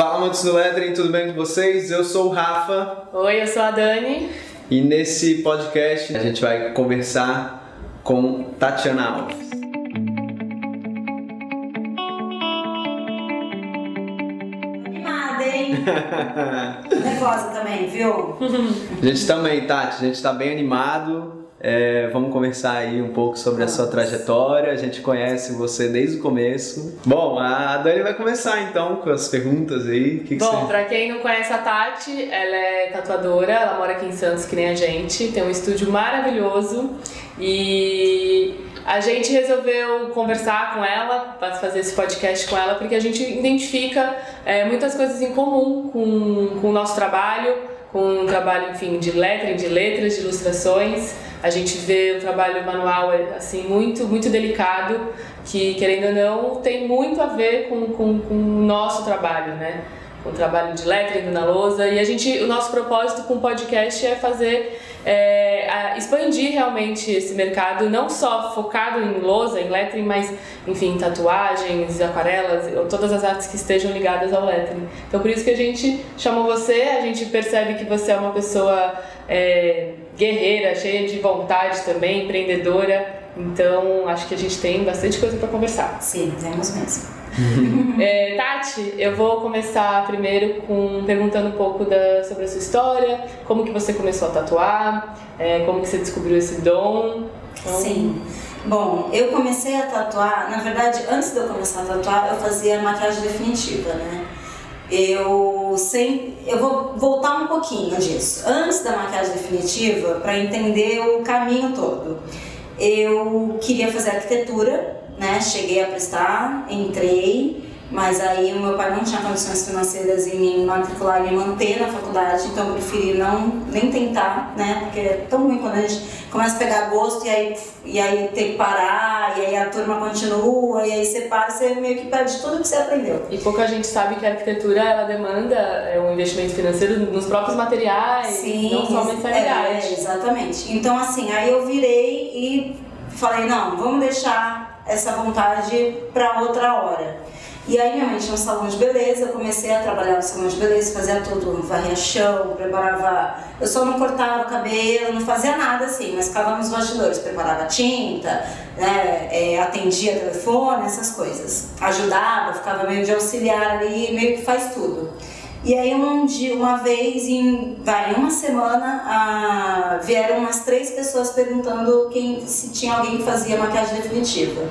Fala, amantes do Lettering, tudo bem com vocês? Eu sou o Rafa. Oi, eu sou a Dani. E nesse podcast a gente vai conversar com Tatiana Alves. Animada, hein? Nervosa também, viu? A gente também, Tati, a gente está bem animado. É, vamos conversar aí um pouco sobre a sua trajetória. A gente conhece você desde o começo. Bom, a Dani vai começar então com as perguntas aí. Que que Bom, você... pra quem não conhece a Tati, ela é tatuadora, ela mora aqui em Santos, que nem a gente, tem um estúdio maravilhoso e a gente resolveu conversar com ela, fazer esse podcast com ela, porque a gente identifica é, muitas coisas em comum com, com o nosso trabalho, com o trabalho, enfim, de lettering, de letras, de ilustrações. A gente vê o trabalho manual assim muito muito delicado, que querendo ou não tem muito a ver com, com, com o nosso trabalho, né? Com o trabalho de lettering na lousa. E a gente, o nosso propósito com o podcast é fazer é, expandir realmente esse mercado, não só focado em lousa, em lettering, mas enfim, tatuagens, aquarelas, todas as artes que estejam ligadas ao lettering. Então por isso que a gente chamou você, a gente percebe que você é uma pessoa é, guerreira, cheia de vontade também, empreendedora. Então acho que a gente tem bastante coisa para conversar. Sim, temos mesmo. É, Tati, eu vou começar primeiro com perguntando um pouco da, sobre a sua história, como que você começou a tatuar, é, como que você descobriu esse dom. Então... Sim. Bom, eu comecei a tatuar, na verdade, antes de eu começar a tatuar, eu fazia maquiagem definitiva, né? Eu sempre, eu vou voltar um pouquinho disso. Antes da maquiagem definitiva, para entender o caminho todo. Eu queria fazer arquitetura, né? Cheguei a prestar, entrei, mas aí o meu pai não tinha condições financeiras em me matricular e me manter na faculdade, então eu preferi não nem tentar, né? Porque é tão ruim quando a gente começa a pegar gosto e aí, e aí tem que parar, e aí a turma continua, e aí você para, você meio que perde tudo que você aprendeu. E pouca gente sabe que a arquitetura ela demanda é, um investimento financeiro nos próprios materiais, Sim, não só mensalidade. É, exatamente. Então assim, aí eu virei e falei, não, vamos deixar essa vontade para outra hora. E aí minha mãe tinha um salão de beleza, eu comecei a trabalhar no salão de beleza, fazia tudo, varria chão, preparava. Eu só não cortava o cabelo, não fazia nada assim, mas ficava nos bastidores, preparava tinta, né, é, atendia telefone, essas coisas. Ajudava, ficava meio de auxiliar ali, meio que faz tudo. E aí um dia, uma vez, em vai, uma semana, ah, vieram umas três pessoas perguntando quem, se tinha alguém que fazia maquiagem definitiva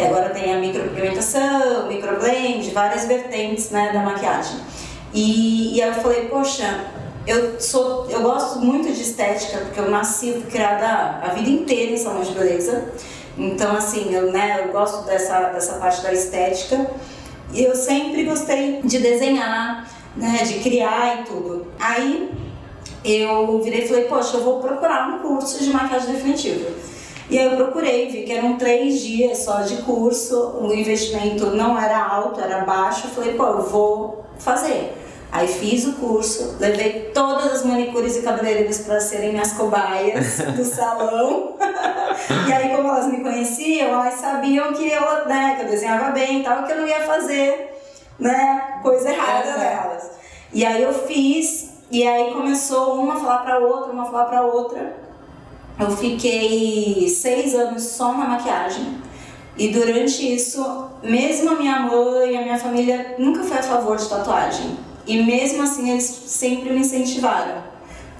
que agora tem a micropigmentação, microblend, várias vertentes né, da maquiagem. E, e eu falei, poxa, eu, sou, eu gosto muito de estética, porque eu nasci criada a vida inteira em salão de beleza. Então, assim, eu, né, eu gosto dessa, dessa parte da estética. E eu sempre gostei de desenhar, né, de criar e tudo. Aí eu virei e falei, poxa, eu vou procurar um curso de maquiagem definitiva. E aí eu procurei, vi que eram três dias só de curso, o investimento não era alto, era baixo. Eu falei, pô, eu vou fazer. Aí fiz o curso, levei todas as manicures e cabeleireiras para serem minhas cobaias do salão. e aí, como elas me conheciam, elas sabiam que eu, né, que eu desenhava bem e tal, que eu não ia fazer né, coisa errada nelas. E aí eu fiz, e aí começou uma a falar para outra, uma a falar para outra. Eu fiquei seis anos só na maquiagem. E durante isso, mesmo a minha mãe a minha família nunca foi a favor de tatuagem. E mesmo assim, eles sempre me incentivaram.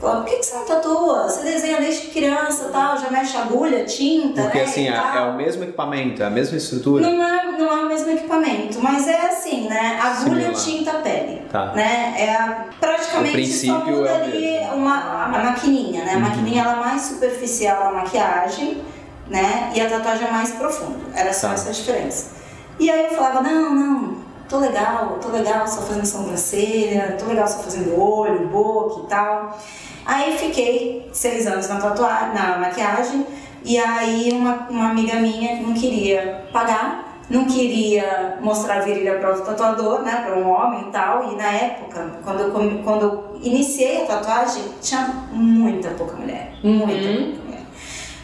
Por que, que você não tatua? Você desenha desde criança tal, já mexe agulha, tinta, Porque né, assim, é, é o mesmo equipamento, é a mesma estrutura. Não é, não é o mesmo equipamento, mas é assim, né? Agulha, Similar. tinta, pele. Tá. Né? É a- O praticamente princípio só muda é ali uma, a maquininha, né? A Uhum. maquininha ela é mais superficial na maquiagem, né? E a tatuagem é mais profunda. Era só Tá. essa a diferença. E aí eu falava, não, não, tô legal, tô legal só fazendo sobrancelha, tô legal só fazendo olho, boca e tal. Aí fiquei seis anos na tatuagem, na maquiagem, e aí uma, uma amiga minha não queria pagar, não queria mostrar a virilha para outro tatuador, né, para um homem e tal. E na época, quando eu, quando eu iniciei a tatuagem, tinha muita pouca mulher, muita Uhum. pouca mulher.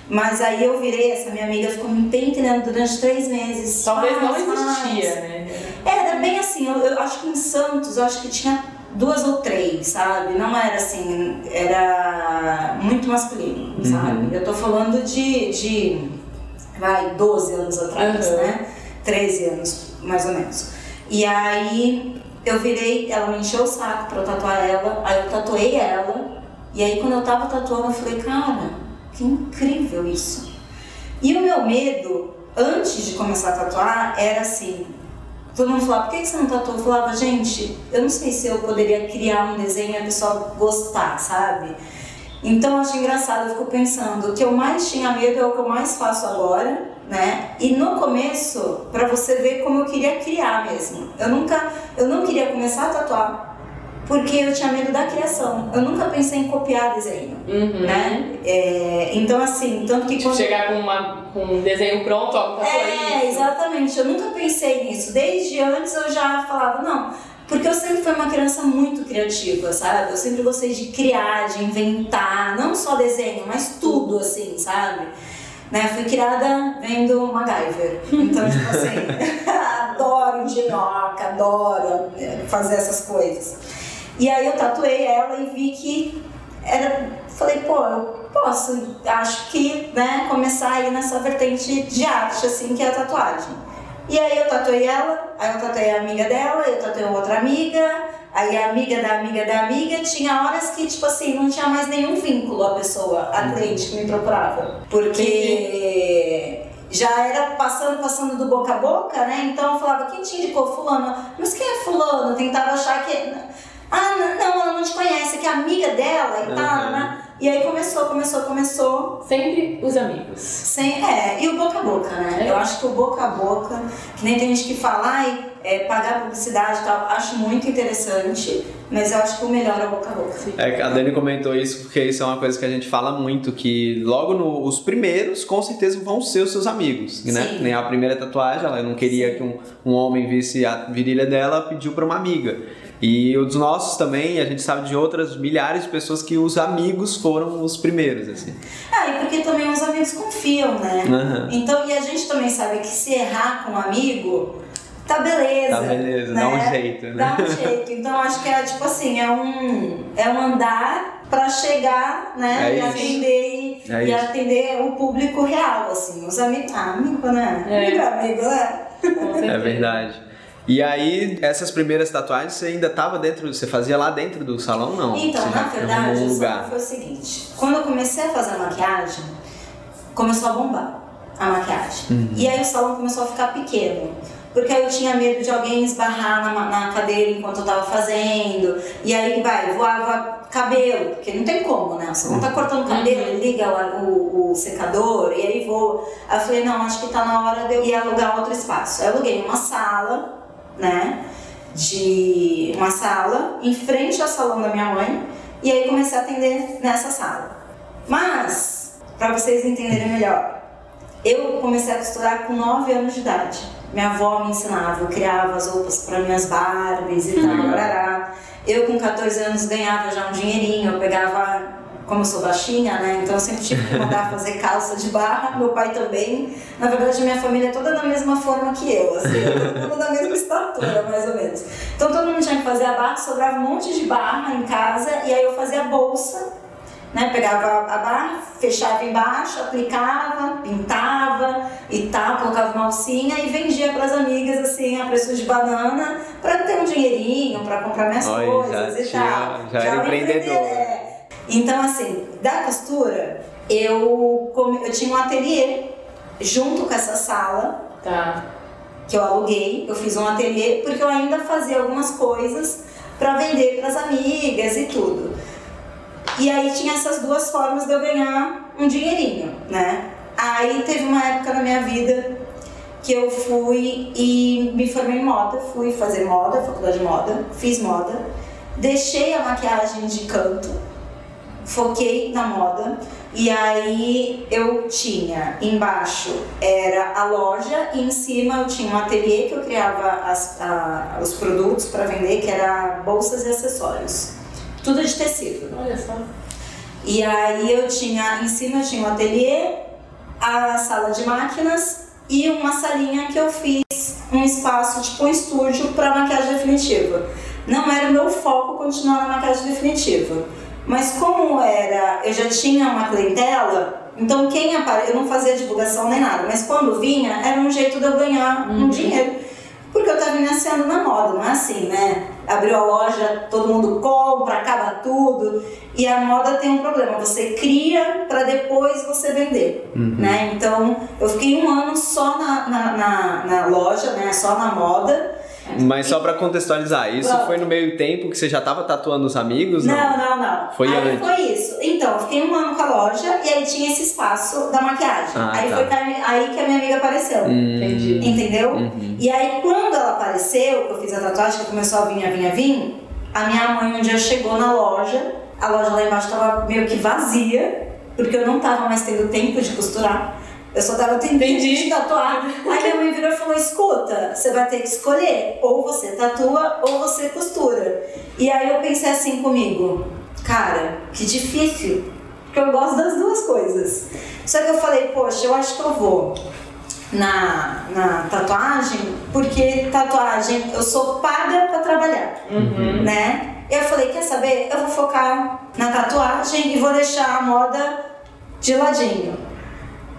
Mas aí eu virei, essa minha amiga ficou me pentelhando durante três meses. Talvez Faz, não existia, né? Era bem assim, eu, eu acho que em Santos, eu acho que tinha duas ou três, sabe? Não era assim, era muito masculino, sabe? Eu tô falando de, de vai, 12 anos atrás, Uhum. né? 13 anos, mais ou menos. E aí eu virei, ela me encheu o saco pra eu tatuar ela, aí eu tatuei ela, e aí quando eu tava tatuando eu falei, cara, que incrível isso. E o meu medo, antes de começar a tatuar, era assim, Todo mundo falava, por que você não tatuou? Eu falava, gente, eu não sei se eu poderia criar um desenho e a pessoa gostar, sabe? Então acho engraçado, eu fico pensando, o que eu mais tinha medo é o que eu mais faço agora, né? E no começo, pra você ver como eu queria criar mesmo. Eu nunca, eu não queria começar a tatuar, porque eu tinha medo da criação. Eu nunca pensei em copiar desenho, Uhum. né? É, então assim, tanto que Tipo, quando... chegar com, uma, com um desenho pronto, ó, tatuou É, isso. exatamente. Eu nunca pensei nisso. Desde antes eu já falava, não. Porque eu sempre fui uma criança muito criativa, sabe? Eu sempre gostei de criar, de inventar, não só desenho, mas tudo, assim, sabe? Né? Fui criada vendo MacGyver. Então, tipo assim, adoro engenhoca, adoro é, fazer essas coisas. E aí eu tatuei ela e vi que era. Falei, pô, eu posso, acho que, né, começar aí nessa vertente de arte, assim, que é a tatuagem. E aí eu tatuei ela, aí eu tatuei a amiga dela, eu tatuei outra amiga, aí a amiga da amiga da amiga, tinha horas que, tipo assim, não tinha mais nenhum vínculo a pessoa, a cliente que me procurava. Porque já era passando, passando do boca a boca, né? Então eu falava, quem te indicou fulano? Mas quem é fulano? Tentava achar que... Ah, não, não, ela não te conhece, que é amiga dela e tal, Uhum. né? E aí começou, começou, começou. Sempre os amigos. Sem, é, e o boca a boca, né? É. Eu acho que o boca a boca, que nem tem gente que fala, ai, é, pagar publicidade e tal, acho muito interessante, mas eu acho que o melhor é o boca a boca. É, a Dani comentou isso porque isso é uma coisa que a gente fala muito, que logo no, os primeiros com certeza vão ser os seus amigos, né? Sim. Nem a primeira tatuagem, ela não queria que um, um homem visse a virilha dela, pediu para uma amiga. E os nossos também, a gente sabe de outras milhares de pessoas que os amigos foram os primeiros, assim. Ah, e porque também os amigos confiam, né? Aham. Então, e a gente também sabe que se errar com um amigo, tá beleza. Tá beleza, né? dá um jeito, né? Dá um jeito. Então, acho que é tipo assim, é um, é um andar pra chegar, né? É e isso. atender e, É e isso. atender o público real, assim. Os amigos. Ah, amigo, né? É. Amigo, é amigo, né? É verdade. E aí, essas primeiras tatuagens, você ainda tava dentro, você fazia lá dentro do salão, não? Então, você na verdade, um o lugar. salão foi o seguinte: quando eu comecei a fazer a maquiagem, começou a bombar a maquiagem. Uhum. E aí o salão começou a ficar pequeno. Porque aí eu tinha medo de alguém esbarrar na, na cadeira enquanto eu tava fazendo. E aí, vai, voava cabelo, porque não tem como, né? Você não tá cortando cabelo, Uhum. liga o, o- o secador e aí voa. Aí eu falei, não, acho que tá na hora de eu ir alugar outro espaço. Aí eu aluguei uma sala, né? De uma sala em frente ao salão da minha mãe. E aí comecei a atender nessa sala. Mas, para vocês entenderem melhor, eu comecei a costurar com 9 anos de idade. Minha avó me ensinava, eu criava as roupas para minhas Barbies e tal, arará. Eu com 14 anos ganhava já um dinheirinho, eu pegava, como eu sou baixinha, né? Então eu sempre tive que mandar fazer calça de barra, meu pai também. Na verdade, minha família é toda da mesma forma que eu, assim, todo mundo da mesma estatura, mais ou menos. Então todo mundo tinha que fazer a barra, sobrava um monte de barra em casa, e aí eu fazia a bolsa né? Pegava a barra, fechava embaixo, aplicava, pintava e tal, colocava uma alcinha e vendia para as amigas assim a preço de banana para ter um dinheirinho para comprar minhas Olha, coisas já e tal. já era um empreendedora. empreende- é. Então assim, da costura eu eu tinha um ateliê junto com essa sala Tá. que eu aluguei, eu fiz um ateliê porque eu ainda fazia algumas coisas para vender para as amigas e tudo. E aí tinha essas duas formas de eu ganhar um dinheirinho, né? Aí teve uma época na minha vida que eu fui e me formei em moda, fui fazer moda, faculdade de moda, fiz moda, deixei a maquiagem de canto, foquei na moda e aí eu tinha embaixo era a loja e em cima eu tinha um ateliê que eu criava as- a- os produtos para vender, que era bolsas e acessórios. Tudo de tecido. Olha só. E aí eu tinha, em cima eu tinha um ateliê a sala de máquinas e uma salinha que eu fiz um espaço, tipo um estúdio para maquiagem definitiva. Não era o meu foco continuar na maquiagem definitiva. Mas como era, eu já tinha uma clientela, então quem apare... eu não fazia divulgação nem nada, mas quando vinha, era um jeito de eu ganhar uhum. um dinheiro. Porque eu estava iniciando na moda, não é assim, né? Abriu a loja, todo mundo compra, acaba tudo. E a moda tem um problema, você cria para depois você vender, uhum. né? Então, eu fiquei um ano só na, na, na, na loja, né? Só na moda. Mas só para contextualizar, isso Pronto. foi no meio tempo que você já estava tatuando os amigos? Não, não, não. não. Foi aí antes. foi isso. Então, eu fiquei um ano com a loja e aí tinha esse espaço da maquiagem. Ah, aí tá. foi aí que a minha amiga apareceu. Hum. Entendi. Entendeu? Uhum. E aí quando ela apareceu, que eu fiz a tatuagem, que começou a vir, a vir, a vir, a minha mãe um dia chegou na loja, a loja lá embaixo estava meio que vazia, porque eu não estava mais tendo tempo de costurar. Eu só tava tentando Entendi. tatuar. Aí minha mãe virou e falou: escuta, você vai ter que escolher. Ou você tatua ou você costura. E aí eu pensei assim comigo, cara, que difícil. Porque eu gosto das duas coisas. Só que eu falei, poxa, eu acho que eu vou na, na tatuagem, porque tatuagem eu sou paga para trabalhar, uhum. né? Eu falei, quer saber? Eu vou focar na tatuagem e vou deixar a moda de ladinho.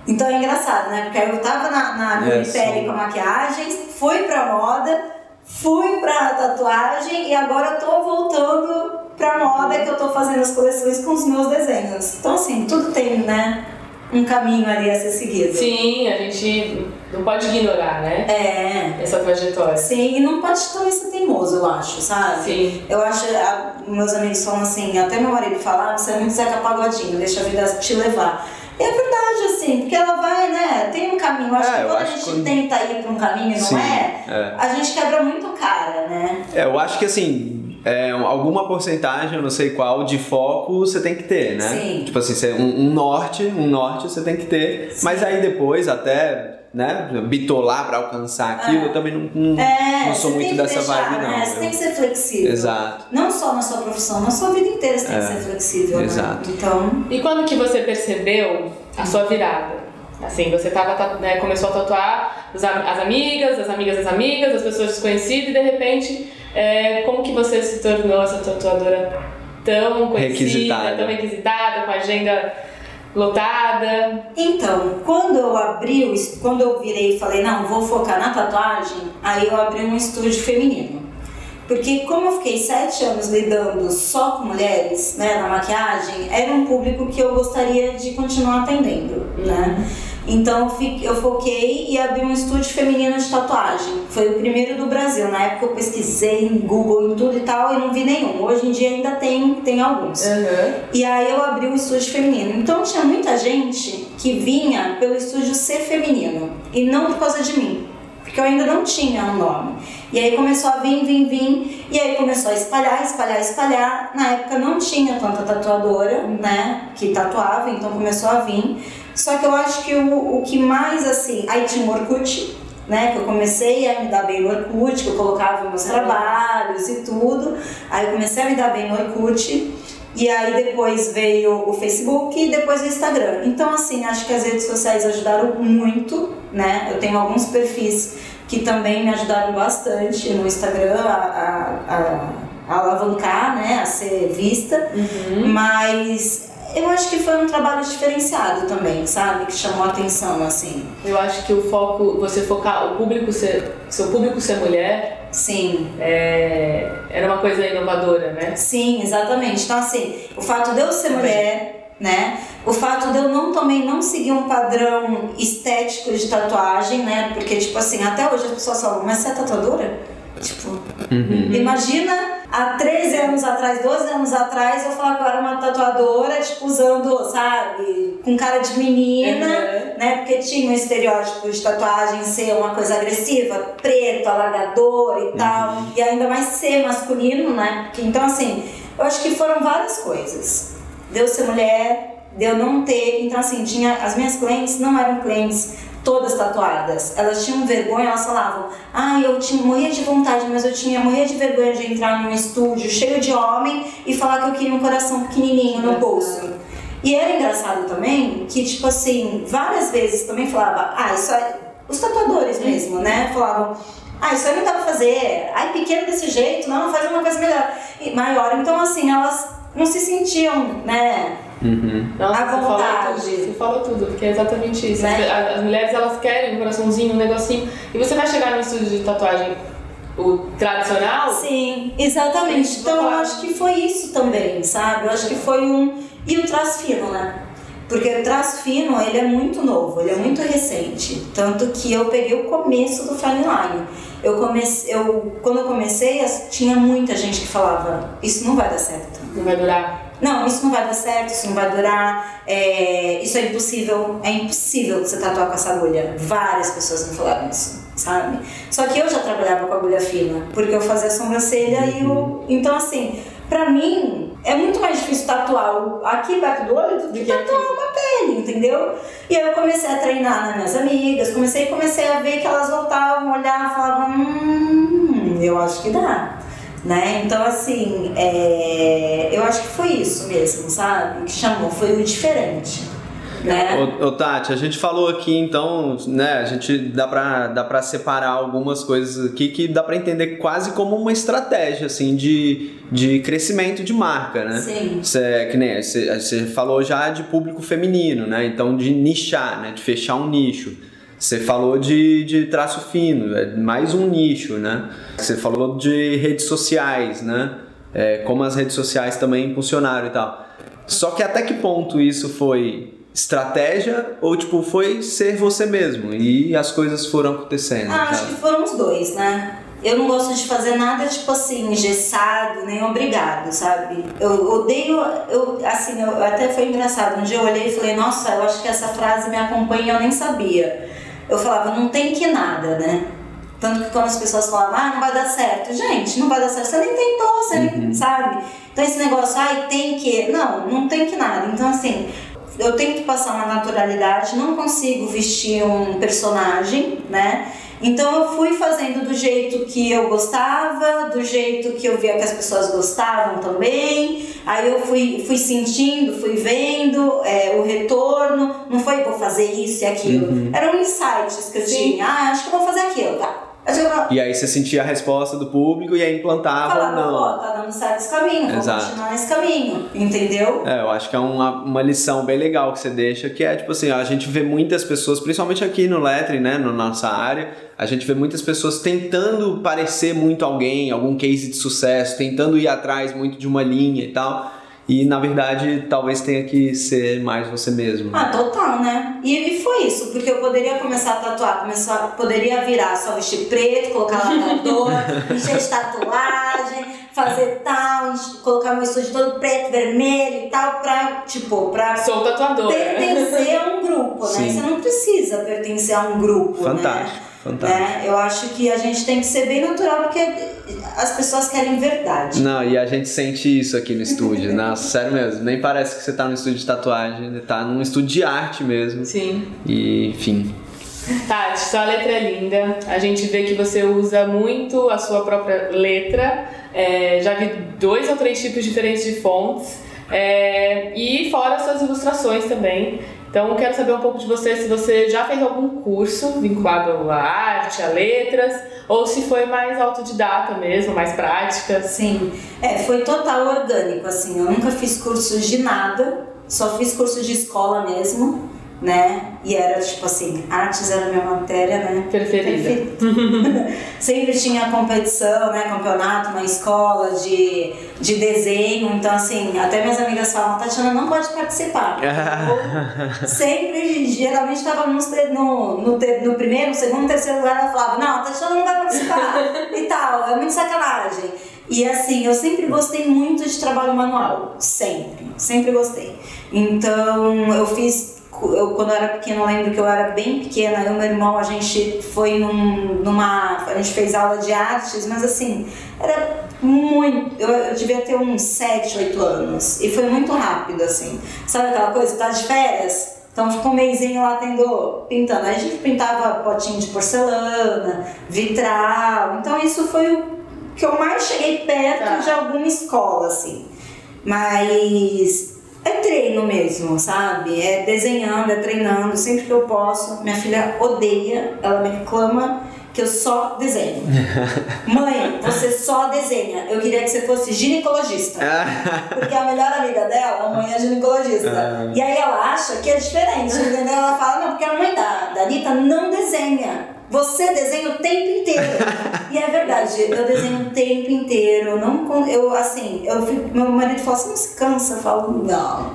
Então é engraçado, né? Porque eu tava na, na é, pele com maquiagem, fui pra moda, fui pra tatuagem e agora eu tô voltando pra moda que eu tô fazendo as coleções com os meus desenhos. Então assim, tudo tem, né? Um caminho ali a ser seguido. Sim, a gente não pode ignorar, né? É. Essa trajetória. Sim, e não pode também ser teimoso, eu acho, sabe? Sim. Eu acho, a, meus amigos falam assim, até meu marido fala, ah, você é muito Zeca Pagodinho, deixa a vida te levar. É verdade, assim, porque ela vai, né? Tem um caminho. Acho é, que quando a gente que... tenta ir para um caminho e não é, é, a gente quebra muito cara, né? É, eu acho que assim, é, alguma porcentagem, eu não sei qual, de foco você tem que ter, né? Sim. Tipo assim, um, um norte, um norte você tem que ter. Sim. Mas aí depois, até né, bitolar para alcançar aquilo, é. eu também não, não, é, não sou muito dessa deixar, vibe, não. Né? Você tem que ser flexível. Exato. Não só na sua profissão, na sua vida inteira você tem é. que ser flexível. Né? Exato. Né? Então... E quando que você percebeu a sua virada? Assim, você tava, né, começou a tatuar as amigas, as amigas das amigas, as pessoas desconhecidas e de repente, é, como que você se tornou essa tatuadora tão conhecida, requisitada. tão requisitada, com agenda lotada? Então, quando eu abri, quando eu virei e falei, não, vou focar na tatuagem, aí eu abri um estúdio feminino. Porque como eu fiquei sete anos lidando só com mulheres, né, na maquiagem, era um público que eu gostaria de continuar atendendo, né? Então eu foquei e abri um estúdio feminino de tatuagem. Foi o primeiro do Brasil. Na época eu pesquisei em Google, em tudo e tal, e não vi nenhum. Hoje em dia ainda tem, tem alguns. Uhum. E aí eu abri um estúdio feminino. Então tinha muita gente que vinha pelo estúdio ser feminino e não por causa de mim. Porque eu ainda não tinha um nome. E aí começou a vir, vir, vir. E aí começou a espalhar, espalhar, espalhar. Na época não tinha tanta tatuadora, né? Que tatuava, então começou a vir. Só que eu acho que o, o que mais assim. Aí tinha o Orkut, né? Que eu comecei a me dar bem no Orkut, que eu colocava meus trabalhos e tudo. Aí eu comecei a me dar bem no Orkut. E aí depois veio o Facebook e depois o Instagram. Então, assim, acho que as redes sociais ajudaram muito, né? Eu tenho alguns perfis que também me ajudaram bastante no Instagram a, a, a, a alavancar, né? A ser vista. Uhum. Mas eu acho que foi um trabalho diferenciado também, sabe? Que chamou a atenção, assim. Eu acho que o foco, você focar, o público ser, seu público ser mulher. Sim. É, era uma coisa inovadora, né? Sim, exatamente. Então, assim, o fato de eu ser mulher, né? O fato de eu não também não seguir um padrão estético de tatuagem, né? Porque, tipo assim, até hoje as pessoas falam, mas você é tatuadora? Tipo, uhum. imagina há 13 anos atrás, 12 anos atrás, eu falar que eu era uma tatuadora, tipo, usando, sabe, com cara de menina, uhum. né? Porque tinha um estereótipo de tatuagem ser uma coisa agressiva, preto, alagador e uhum. tal, e ainda mais ser masculino, né? Porque, então, assim, eu acho que foram várias coisas. Deu ser mulher, deu não ter, então, assim, tinha, as minhas clientes não eram clientes todas tatuadas. Elas tinham vergonha, elas falavam: "Ah, eu tinha morria de vontade, mas eu tinha morria de vergonha de entrar num estúdio cheio de homem e falar que eu queria um coração pequenininho no bolso". E era engraçado também que, tipo assim, várias vezes também falava, ah, isso é. Os tatuadores mesmo, né? Falavam, ah, isso aí não dá pra fazer. Ai, pequeno desse jeito, não, faz uma coisa melhor. E maior. Então, assim, elas não se sentiam, né? Uhum. Nossa, À você falou vontade. tudo, Você falou tudo, porque é exatamente isso. Né? As, as mulheres elas querem um coraçãozinho, um negocinho. E você vai chegar no estúdio de tatuagem, o tradicional, Sim, exatamente. Então eu acho que foi isso também, sabe? Eu acho que foi um. E o traço fino, né? Porque o traço fino, ele é muito novo, ele é muito recente. Tanto que eu peguei o começo do fine line. Eu comecei, eu, quando eu comecei, tinha muita gente que falava: Isso não vai dar certo. não vai durar. Não, isso não vai dar certo, isso não vai durar, é, isso é impossível, é impossível você tatuar com essa agulha. Várias pessoas me falaram isso, sabe? Só que eu já trabalhava com agulha fina, porque eu fazia sobrancelha e o. Então, assim, pra mim, é muito mais difícil tatuar o- aqui perto do olho do que aqui. tatuar uma pele, entendeu? E aí eu comecei a treinar nas minhas amigas, comecei comecei a ver que elas voltavam, olhavam falavam: hum, eu acho que dá. Né? Então, assim, é, eu acho que foi isso mesmo, sabe? Que chamou, foi o diferente. Né? Ô, ô, Tati, a gente falou aqui então, né? A gente dá pra, dá pra separar algumas coisas aqui que dá pra entender quase como uma estratégia, assim, de, de crescimento de marca, né? Sim. Que nem, você, você falou já de público feminino, né? Então de nichar, né? De fechar um nicho. Você falou de, de traço fino, é mais um nicho, né? Você falou de redes sociais, né? É, como as redes sociais também funcionaram e tal. Só que até que ponto isso foi estratégia ou tipo foi ser você mesmo e as coisas foram acontecendo? Ah, acho que foram os dois, né? Eu não gosto de fazer nada, tipo assim, engessado, nem obrigado, sabe? Eu odeio, eu, assim, eu, até foi engraçado. Um dia eu olhei e falei, nossa, eu acho que essa frase me acompanha e eu nem sabia. Eu falava, não tem que nada, né? Tanto que quando as pessoas falavam, ah, não vai dar certo. Gente, não vai dar certo. Você nem tentou, você nem sabe. Então esse negócio, ai, tem que. Não, não tem que nada. Então, assim, eu tenho que passar uma naturalidade, não consigo vestir um personagem, né? Então eu fui fazendo do jeito que eu gostava, do jeito que eu via que as pessoas gostavam também. Aí eu fui, fui sentindo, fui vendo é, o retorno. Não foi vou fazer isso e aquilo. Eram insights que eu Sim. tinha. Ah, acho que eu vou fazer aquilo, tá? E aí você sentia a resposta do público e aí implantava Falava, não. pô, tá dando certo esse caminho, vou Exato. continuar nesse caminho, entendeu? É, eu acho que é uma, uma lição bem legal que você deixa, que é tipo assim, a gente vê muitas pessoas, principalmente aqui no Letre, né, na nossa área, a gente vê muitas pessoas tentando parecer muito alguém, algum case de sucesso, tentando ir atrás muito de uma linha e tal. E na verdade, talvez tenha que ser mais você mesmo. Ah, total, né? E, e foi isso, porque eu poderia começar a tatuar, começar, poderia virar só vestir preto, colocar latador, encher de tatuagem, fazer tal, colocar meu estúdio todo preto, vermelho e tal, pra, tipo, pra Sou tatuadora. pertencer a um grupo, né? Sim. Você não precisa pertencer a um grupo, Fantástico, né? Fantástico. Né? Eu acho que a gente tem que ser bem natural, porque as pessoas querem verdade. Não, e a gente sente isso aqui no estúdio, nossa, sério mesmo. Nem parece que você tá no estúdio de tatuagem, tá num estúdio de arte mesmo. Sim. E, enfim. Tati, sua letra é linda. A gente vê que você usa muito a sua própria letra. É, já vi dois ou três tipos diferentes de fontes. É, e fora suas ilustrações também. Então, quero saber um pouco de você, se você já fez algum curso vinculado à arte, a letras, ou se foi mais autodidata mesmo, mais prática. Sim, é, foi total orgânico, assim, eu nunca fiz cursos de nada, só fiz curso de escola mesmo, né? E era tipo assim, artes era a minha matéria, né? Preferida. Sempre tinha competição, né? Campeonato na escola de, de desenho, então assim, até minhas amigas falam, Tatiana não pode participar. Eu sempre, geralmente estava no, no, no, no primeiro, no segundo, terceiro lugar, ela falava, não, a Tatiana não vai participar e tal, é muito sacanagem. E assim, eu sempre gostei muito de trabalho manual, sempre, sempre gostei. Então, eu fiz, eu, quando eu era pequena, eu lembro que eu era bem pequena, eu e meu irmão, a gente foi num, numa, a gente fez aula de artes, mas assim, era muito, eu, eu devia ter uns 7, 8 anos, e foi muito rápido, assim. Sabe aquela coisa, tá de férias? Então ficou um mêsinho lá tendo, pintando. Aí a gente pintava potinho de porcelana, vitral. Então isso foi o que eu mais cheguei perto Tá. de alguma escola, assim. Mas é treino mesmo, sabe? É desenhando, é treinando, sempre que eu posso. Minha filha odeia, ela me reclama que eu só desenho. Mãe, você só desenha. Eu queria que você fosse ginecologista. Porque a melhor amiga dela, a mãe é ginecologista. Ah. E aí ela acha que é diferente, entendeu? Ela fala, não, porque a mãe da, da Anitta não desenha. Você desenha o tempo inteiro. e é verdade, eu desenho o tempo inteiro. Não, eu, assim, eu fico, meu marido fala, você não se cansa? Eu falo, não.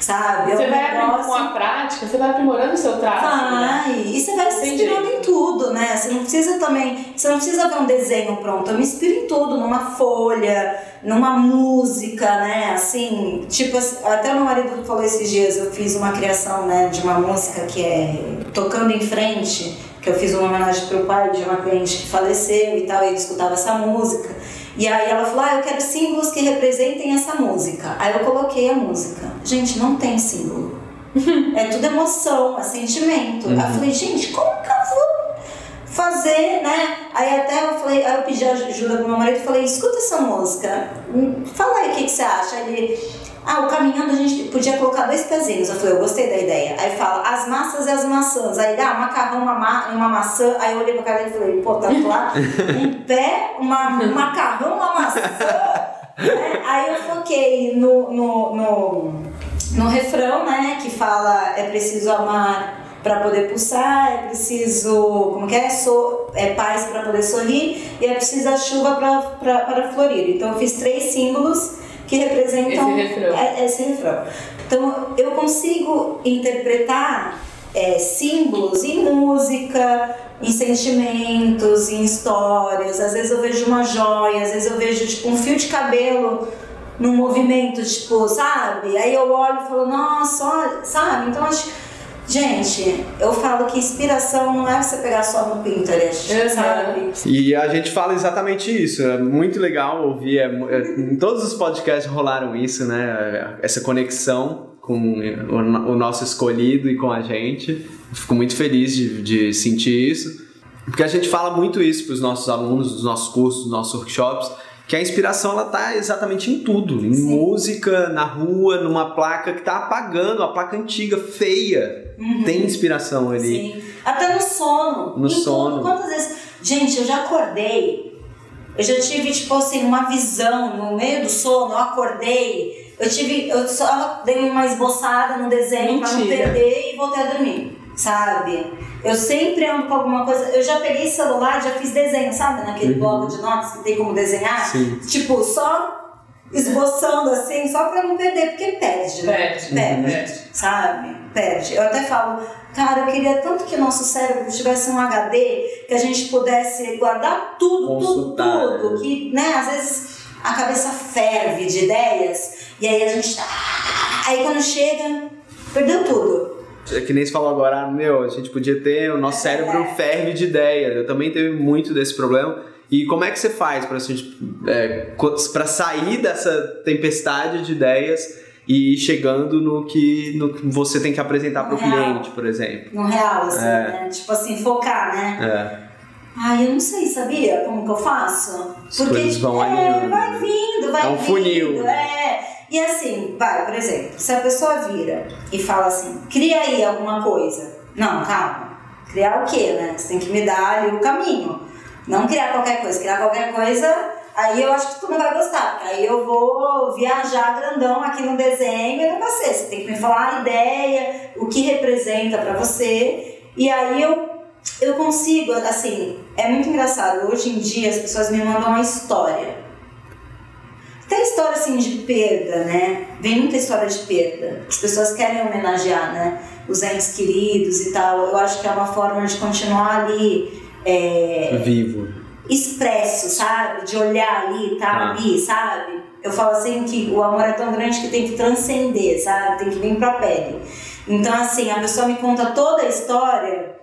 Sabe? Você vai negócio- com a prática, você vai aprimorando o seu traço. né? Vai, e você vai se inspirando em tudo, né? Você não precisa também, você não precisa ver um desenho pronto. Eu me inspiro em tudo, numa folha, numa música, né? Assim, tipo, até meu marido falou esses dias, eu fiz uma criação, né, de uma música que é Tocando em Frente, que eu fiz uma homenagem pro pai de uma cliente que faleceu e tal, e ele escutava essa música. E aí ela falou, ah, eu quero símbolos que representem essa música. Aí eu coloquei a música. Gente, não tem símbolo. É tudo emoção, é sentimento. Aí eu falei, gente, como que eu vou fazer, né? Aí até eu falei, aí eu pedi ajuda pro meu marido e falei, escuta essa música, hum, fala aí o que, que você acha. Ele, ah, o caminhando a gente podia colocar dois pezinhos. Eu falei, eu gostei da ideia. Aí fala, as massas e as maçãs. Aí dá, um macarrão, uma, ma uma maçã. Aí eu olhei pra cara dele e falei, pô, tá lá, um pé, uma, um macarrão, uma maçã. né? Aí eu foquei no, no, no, no refrão, né, que fala, é preciso amar para poder pulsar, é preciso, como que é, so, é paz para poder sorrir e é preciso a chuva para florir. Então eu fiz três símbolos que representam Esse refrão. é- esse refrão. Então eu consigo interpretar é, símbolos em música, em sentimentos, em histórias. Às vezes eu vejo uma joia, às vezes eu vejo tipo um fio de cabelo num movimento, tipo, sabe? Aí eu olho e falo, nossa, olha, sabe? Então acho Gente, eu falo que inspiração não é você pegar só no Pinterest, sabe? E a gente fala exatamente isso. É muito legal ouvir. é é- em todos os podcasts rolaram isso, né? Essa conexão com o, o nosso escolhido e com a gente. Fico muito feliz de, de sentir isso. Porque a gente fala muito isso para os nossos alunos, dos nossos cursos, dos nossos workshops, que a inspiração ela tá exatamente em tudo, em Sim. música, na rua, numa placa que tá apagando, a placa antiga, feia. Tem inspiração ali. Sim. Até no sono. No em tudo. sono. Quantas vezes. Gente, eu já acordei. Eu já tive, tipo assim, uma visão no meio do sono, eu acordei. Eu tive. Eu só dei uma esboçada no desenho pra não perder e voltei a dormir. Sabe? Eu sempre ando com alguma coisa. Eu já peguei celular, já fiz desenho, sabe? Naquele Uhum. bloco de notas que tem como desenhar. Sim. Tipo, só esboçando assim, só pra não perder, porque perde. né? Perde. Perde, Perde. sabe? Perde. Eu até falo, cara, eu queria tanto que nosso cérebro tivesse um HD, que a gente pudesse guardar tudo, Consultar, tudo, tudo. Que, né, às vezes a cabeça ferve de ideias, e aí a gente. ah, Aí quando chega, perdeu tudo. É que nem você falou agora, ah, meu, a gente podia ter, o nosso cérebro ferve de ideia. Eu também teve muito desse problema. E como é que você faz para gente, é, para sair dessa tempestade de ideias e ir chegando no que, no que você tem que apresentar para o cliente, por exemplo? No real, assim, É. né? Tipo assim, focar, né? É. Ai, eu não sei, sabia como que eu faço? As coisas vão é, vai vindo, vai É um vindo. funil. É. E assim, vai, por exemplo, se a pessoa vira e fala assim, cria aí alguma coisa. Não, calma. Criar o quê, né? Você tem que me dar ali o caminho. Não criar qualquer coisa. Criar qualquer coisa, aí eu acho que tu não vai gostar. Porque aí eu vou viajar grandão aqui no desenho e não vai ser. Você tem que me falar a ideia, o que representa pra você. E aí eu eu consigo, assim, é muito engraçado. Hoje em dia as pessoas me mandam uma história. Tem história assim de perda, né? Vem muita história de perda. As pessoas querem homenagear, né? Os entes queridos e tal. Eu acho que é uma forma de continuar ali é, Vivo. expresso, sabe? De olhar ali, tá Ah. ali, sabe? Eu falo assim que o amor é tão grande que tem que transcender, sabe? Tem que vir pra pele. Então, assim, a pessoa me conta toda a história,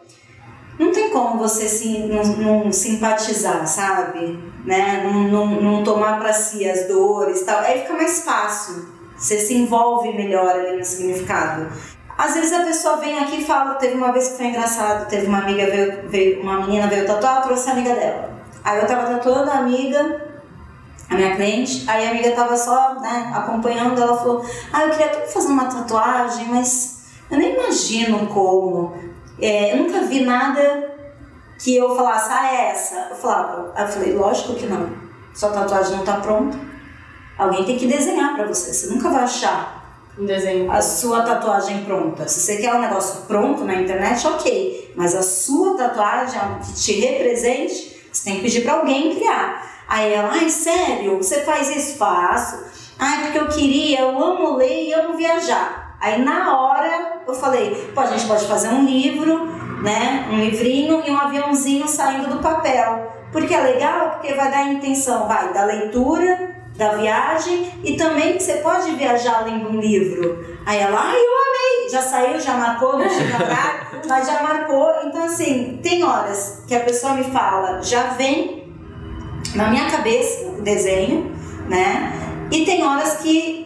não tem como você se, não, não simpatizar, sabe? Né? Não, não, não tomar pra si as dores tal. Aí fica mais fácil. Você se envolve melhor ali no significado. Às vezes a pessoa vem aqui e fala, teve uma vez que foi engraçado, teve uma amiga veio, veio uma menina veio tatuar, trouxe a amiga dela. Aí eu tava tatuando a amiga, a minha cliente, aí a amiga tava só, né, acompanhando, ela falou, ah, eu queria tanto fazer uma tatuagem, mas eu nem imagino como. É, eu nunca vi nada que eu falasse, ah, é essa. Eu falava, eu falei, lógico que não. Sua tatuagem não tá pronta. Alguém tem que desenhar para você. Você nunca vai achar Um desenho. a sua tatuagem pronta. Se você quer um negócio pronto na internet, ok. Mas a sua tatuagem, algo que te represente, você tem que pedir para alguém criar. Aí ela, ai, sério, você faz isso? Faço. Ai, porque eu queria, eu amo ler e amo viajar. Aí na hora eu falei, pô, a gente pode fazer um livro, né? Um livrinho e um aviãozinho saindo do papel. Porque é legal, porque vai dar a intenção, vai, da leitura, da viagem e também que você pode viajar lendo um livro. Aí ela, ai, eu amei, já saiu, já marcou, não chega lá, mas já marcou. Então, assim, tem horas que a pessoa me fala, já vem na minha cabeça o desenho, né? E tem horas que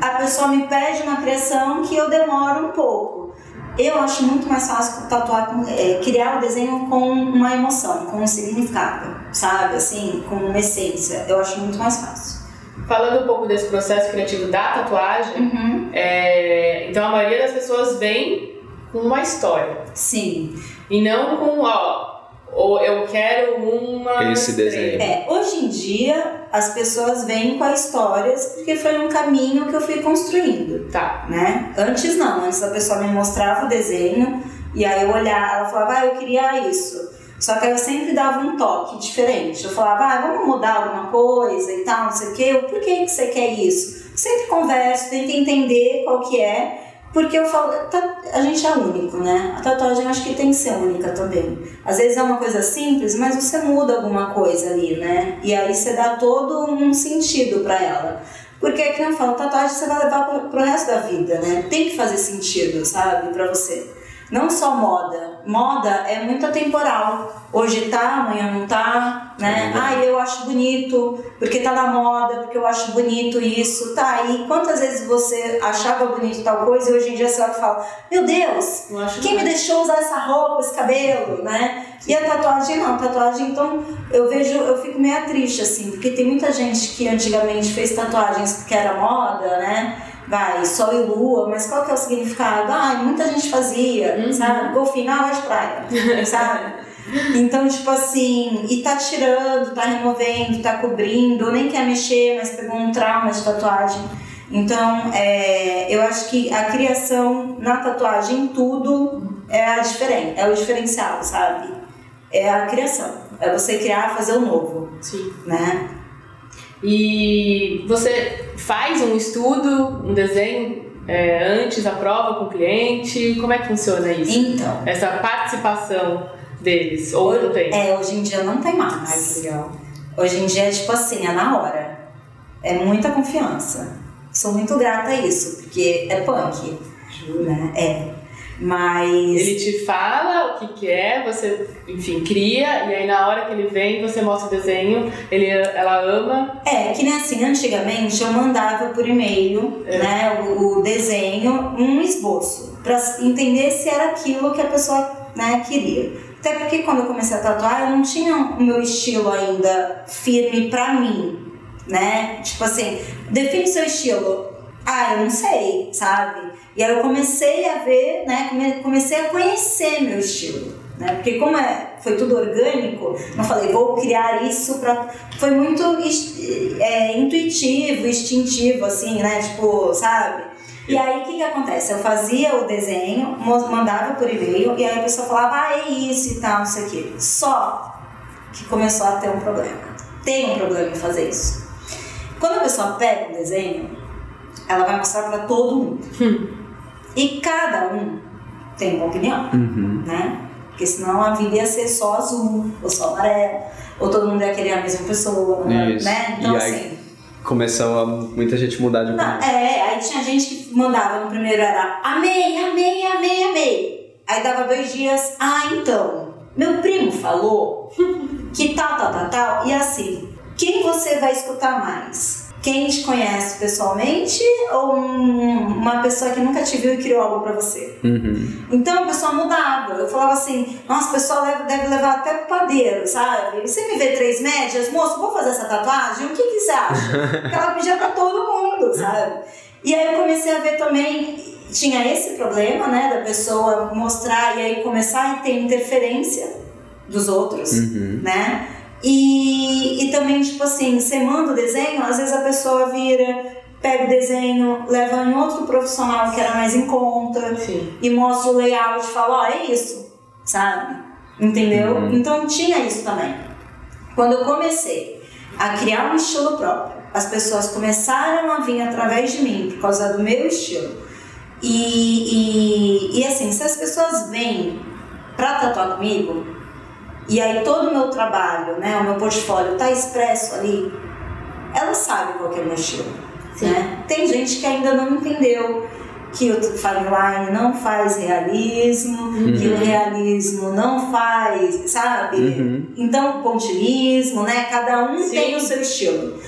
a pessoa me pede uma criação que eu demoro um pouco. Eu acho muito mais fácil tatuar, com- é, criar o desenho com uma emoção, com um significado, sabe? Assim, com uma essência. Eu acho muito mais fácil. Falando um pouco desse processo criativo da tatuagem, Uhum. é, então a maioria das pessoas vem com uma história. Sim. E não com, ó, ou eu quero uma. Esse desenho. É, hoje em dia as pessoas vêm com as histórias porque foi um caminho que eu fui construindo. Tá. né? Antes não, antes a pessoa me mostrava o desenho e aí eu olhava, ela falava, ah, eu queria isso. Só que eu sempre dava um toque diferente. Eu falava, ah, vamos mudar alguma coisa e tal, não sei o quê. Eu, Por que, que você quer isso? Sempre converso, tento entender qual que é. Porque eu falo, tá- a gente é único, né? A tatuagem acho que tem que ser única também. Às vezes é uma coisa simples, mas você muda alguma coisa ali, né? E aí você dá todo um sentido pra ela. Porque é que eu falo, tatuagem você vai levar pro, pro resto da vida, né? Tem que fazer sentido, sabe? Pra você. Não só moda. Moda é muito atemporal. Hoje tá, amanhã não tá, né? É Ah, eu acho bonito, porque tá na moda, porque eu acho bonito isso. Tá, e quantas vezes você achava bonito tal coisa e hoje em dia você fala, meu Deus, quem me deixou usar essa roupa, esse cabelo, né? E a tatuagem não, tatuagem, então eu vejo, eu fico meio triste, assim, porque tem muita gente que antigamente fez tatuagens porque era moda, né? Vai, sol e lua, mas qual que é o significado? Ah, muita gente fazia, Uhum. sabe? Golfinho, água de praia, sabe? Então, tipo assim, e tá tirando, tá removendo, tá cobrindo, nem quer mexer, mas pegou um trauma de tatuagem. Então, é, eu acho que a criação na tatuagem, em tudo, é, a diferen é o diferencial, sabe? É a criação. É você criar, fazer o novo, Sim. né? E você faz um estudo, um desenho é, antes da prova com o cliente? Como é que funciona isso? Então, Essa participação deles? Ou não tem? é, hoje em dia não tem Ai, que mais. legal. Hoje em dia é tipo assim, é na hora. É muita confiança. Sou muito grata a isso, porque é punk, né? É. Mas. Ele te fala o que, que é, você, enfim, cria, e aí na hora que ele vem, você mostra o desenho, ele, ela ama. É, que nem assim, antigamente eu mandava por e-mail, É. né, o, o desenho, um esboço, pra entender se era aquilo que a pessoa, né, queria. Até porque quando eu comecei a tatuar, eu não tinha o meu estilo ainda firme pra mim, né? Tipo assim, define seu estilo. Ah, eu não sei, sabe? E aí eu comecei a ver, né, come- comecei a conhecer meu estilo. Né? Porque como é, foi tudo orgânico, eu falei, vou criar isso pra. Foi muito é, intuitivo, instintivo, assim, né? Tipo, sabe? E aí o que, que acontece? Eu fazia o desenho, mandava por e-mail, e aí a pessoa falava, ah, é isso e tal, não sei o quê. Só que começou a ter um problema. Tem um problema em fazer isso. Quando a pessoa pega um desenho, ela vai mostrar pra todo mundo. E cada um tem uma opinião Uhum. né? Porque senão a vida ia ser só azul, ou só amarelo, ou todo mundo ia querer a mesma pessoa, Isso. né? Então E aí- assim. Começou a muita gente mudar de opinião. é, aí tinha gente que mandava no primeiro era amei, amei, amei, amei. Aí dava dois dias, ah, então, meu primo falou que tal, tal, tal, tal, e assim, quem você vai escutar mais? Quem te conhece pessoalmente ou um- uma pessoa que nunca te viu e criou algo pra você. Uhum. Então a pessoa mudava. Eu falava assim, nossa, o pessoal deve, deve levar até pro padeiro, sabe? Você me vê três médias, moço, vou fazer essa tatuagem? O que, que você acha? Porque ela pedia pra todo mundo, sabe? E aí eu comecei a ver também, tinha esse problema, né, da pessoa mostrar e aí começar a ter interferência dos outros, Uhum. né? E, e também, tipo assim, você manda o desenho, às vezes a pessoa vira, pega o desenho, leva em outro profissional que era mais em conta Sim. e mostra o layout e fala, ó, é isso, sabe? Entendeu? Uhum. Então tinha isso também. Quando eu comecei a criar um estilo próprio, as pessoas começaram a vir através de mim por causa do meu estilo. E, e, e assim, se as pessoas vêm pra tatuar comigo, e aí todo o meu trabalho, né, o meu portfólio tá expresso ali, elas sabem qual que é o meu estilo. Né? Tem gente que ainda não entendeu que o fine line não faz realismo, que o realismo não faz, sabe? Uhum. Então, pontilismo, né? Cada um Sim. tem o seu estilo.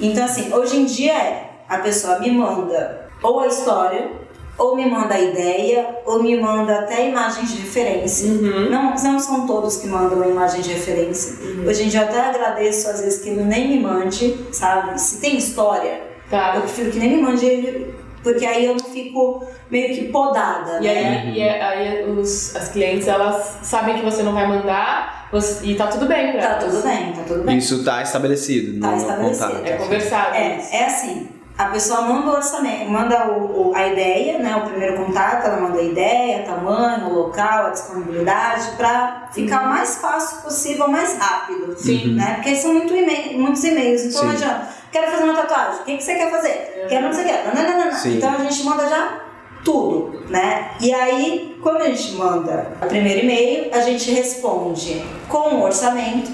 Então, assim, hoje em dia é a pessoa me manda ou a história, ou me manda a ideia, ou me manda até imagens de referência. Uhum. Não, não são todos que mandam uma imagem de referência. Hoje em dia eu até agradeço às vezes que ele nem me mande, sabe? Se tem história, Tá. eu prefiro que nem me mande, porque aí eu não fico meio que podada, E né? aí, e aí os, as clientes, elas sabem que você não vai mandar você- e tá tudo bem pra Tá elas. tudo bem, tá tudo bem. Isso tá estabelecido Tá no estabelecido. contato. É conversado. É, é assim. A pessoa manda o orçamento, manda o, o- a ideia, né? O primeiro contato, ela manda a ideia, tamanho, o local, a disponibilidade, pra ficar o mais fácil possível, mais rápido. Sim. Né? Porque são muito e-mail- muitos e-mails, então não Sim. adianta. Quero fazer uma tatuagem, o que, que você quer fazer? Quero não sei o que. Não, não, não, não. Sim. Então a gente manda já tudo, né? E aí, quando a gente manda o primeiro e-mail, a gente responde com o orçamento,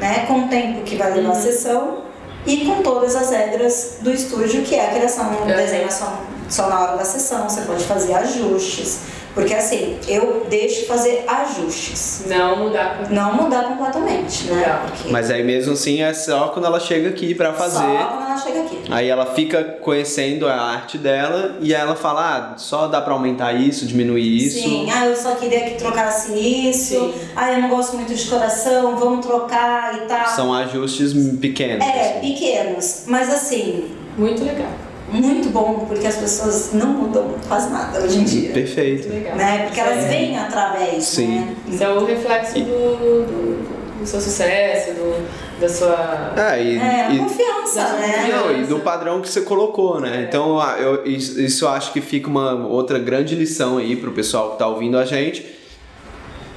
né? Com o tempo que vai levar a sessão e com todas as regras do estúdio, que é a criação do Uhum. desenho só, só na hora da sessão, você pode fazer ajustes. Porque assim, eu deixo fazer ajustes. Não mudar. Não mudar completamente, né? Porque Mas aí mesmo assim é só quando ela chega aqui pra fazer. Só quando ela chega aqui. Aí ela fica conhecendo a arte dela e aí ela fala, ah, só dá pra aumentar isso, diminuir isso. Sim, ah, eu só queria que trocasse isso. Sim. Ah, eu não gosto muito de coração, vamos trocar e tal. São ajustes pequenos. É, assim. pequenos. Mas assim, Muito legal. Muito bom, porque as pessoas não mudam quase nada hoje em dia. Perfeito. Muito legal. Né? Porque elas É. vêm através, Sim. né? Isso é o reflexo do, do, do seu sucesso, do, da sua. É, e, É, a e- confiança, Da né? Não, e do padrão que você colocou, né? Então, ah, eu, isso, isso eu acho que fica uma outra grande lição aí pro pessoal que tá ouvindo a gente.